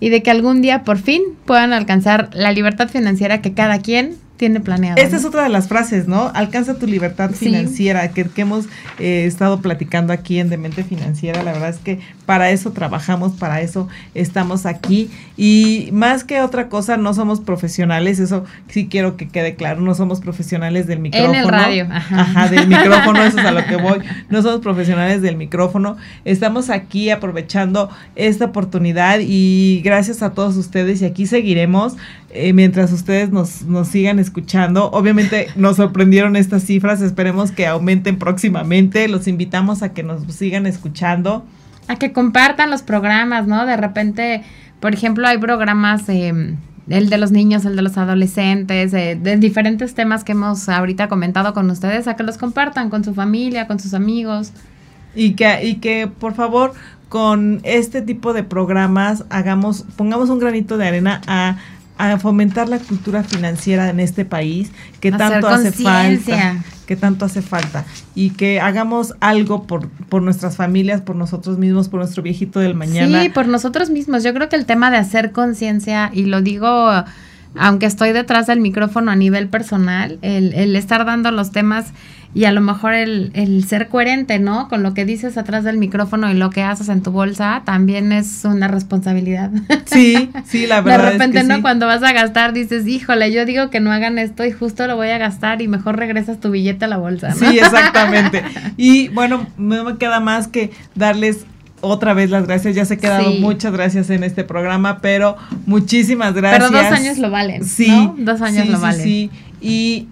y de que algún día por fin puedan alcanzar la libertad financiera que cada quien tiene planeado. Esta ¿no? es otra de las frases, ¿no? Alcanza tu libertad Sí. financiera, que, que hemos eh, estado platicando aquí en Demente Financiera. La verdad es que para eso trabajamos, para eso estamos aquí. Y más que otra cosa, no somos profesionales, eso sí quiero que quede claro, no somos profesionales del micrófono. radio, ajá. Ajá, del micrófono, eso es a lo que voy. No somos profesionales del micrófono. Estamos aquí aprovechando esta oportunidad y gracias a todos ustedes y aquí seguiremos eh, mientras ustedes nos, nos sigan escuchando. Obviamente nos sorprendieron estas cifras, esperemos que aumenten próximamente. Los invitamos a que nos sigan escuchando. A que compartan los programas, ¿no? De repente, por ejemplo, hay programas, eh, el de los niños, el de los adolescentes, eh, de diferentes temas que hemos ahorita comentado con ustedes, a que los compartan con su familia, con sus amigos. Y que, y que por favor con este tipo de programas hagamos, pongamos un granito de arena a, a fomentar la cultura financiera en este país que Hacer tanto hace falta, que tanto hace falta y que hagamos algo por, por nuestras familias, por nosotros mismos, por nuestro viejito del mañana. Sí, por nosotros mismos. Yo creo que el tema de hacer conciencia, y lo digo aunque estoy detrás del micrófono a nivel personal, el, el estar dando los temas y a lo mejor el, el ser coherente, ¿no? Con lo que dices atrás del micrófono y lo que haces en tu bolsa, también es una responsabilidad. *laughs* Sí, sí, la De verdad. repente, es que ¿no? sí. Cuando vas a gastar, dices, híjole, yo digo que no hagan esto y justo lo voy a gastar y mejor regresas tu billete a la bolsa, ¿no? Sí, *laughs* exactamente. Y bueno, no me queda más que darles otra vez las gracias. Ya se quedado Sí. muchas gracias en este programa, pero muchísimas gracias. Pero dos años lo valen. Sí, ¿no? Dos años sí, lo sí, valen. Sí, y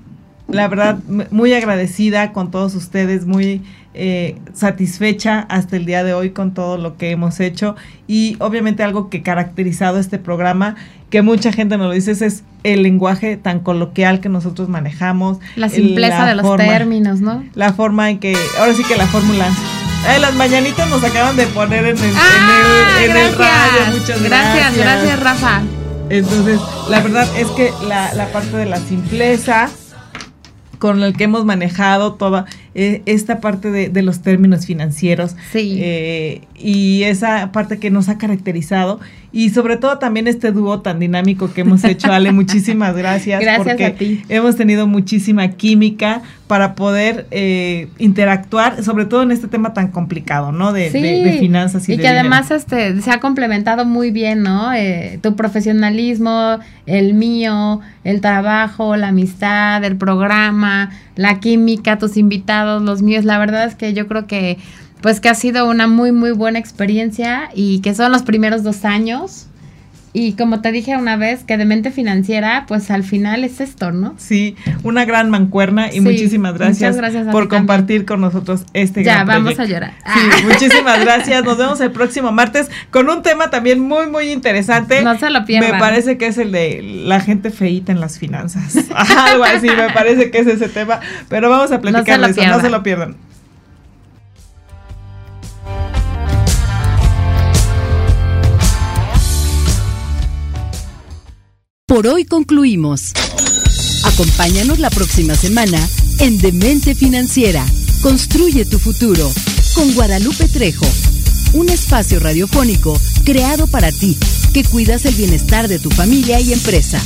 la verdad, muy agradecida con todos ustedes, muy eh, satisfecha hasta el día de hoy con todo lo que hemos hecho y obviamente algo que caracterizado este programa que mucha gente nos lo dice es el lenguaje tan coloquial que nosotros manejamos La simpleza la de los forma- términos, ¿no? la forma en que ahora sí que la fórmula eh, las mañanitas nos acaban de poner en el, en Ah, el, en el radio muchas gracias, gracias, Rafa. entonces, la verdad es que la, la parte de la simpleza con el que hemos manejado toda eh, esta parte de, de los términos financieros Sí. eh, y esa parte que nos ha caracterizado y sobre todo también este dúo tan dinámico que hemos hecho, Ale, *laughs* muchísimas gracias. Gracias porque a ti. Hemos tenido muchísima química para poder eh, interactuar, sobre todo en este tema tan complicado, ¿no? De, de- de finanzas y, y de que dinero. además este se ha complementado muy bien, ¿no? Eh, tu profesionalismo, el mío, el trabajo, la amistad, el programa, la química, tus invitados, los míos. La verdad es que yo creo que pues que ha sido una muy muy buena experiencia y que son los primeros dos años. Y como te dije una vez, que de mente financiera, pues al final es esto, ¿no? Sí, una gran mancuerna y Sí, muchísimas gracias, gracias por también. compartir con nosotros este Ya, gran vamos proyecto. a llorar. Sí, muchísimas *laughs* gracias. Nos vemos el próximo martes con un tema también muy, muy interesante. No se lo pierdan. Me parece que es el de la gente feíta en las finanzas. *laughs* Algo así, me parece que es ese tema. Pero vamos a platicar eso, no se lo pierdan. Por hoy concluimos. Acompáñanos la próxima semana en Demente Financiera. Construye tu futuro con Guadalupe Trejo. Un espacio radiofónico creado para ti, que cuidas el bienestar de tu familia y empresa.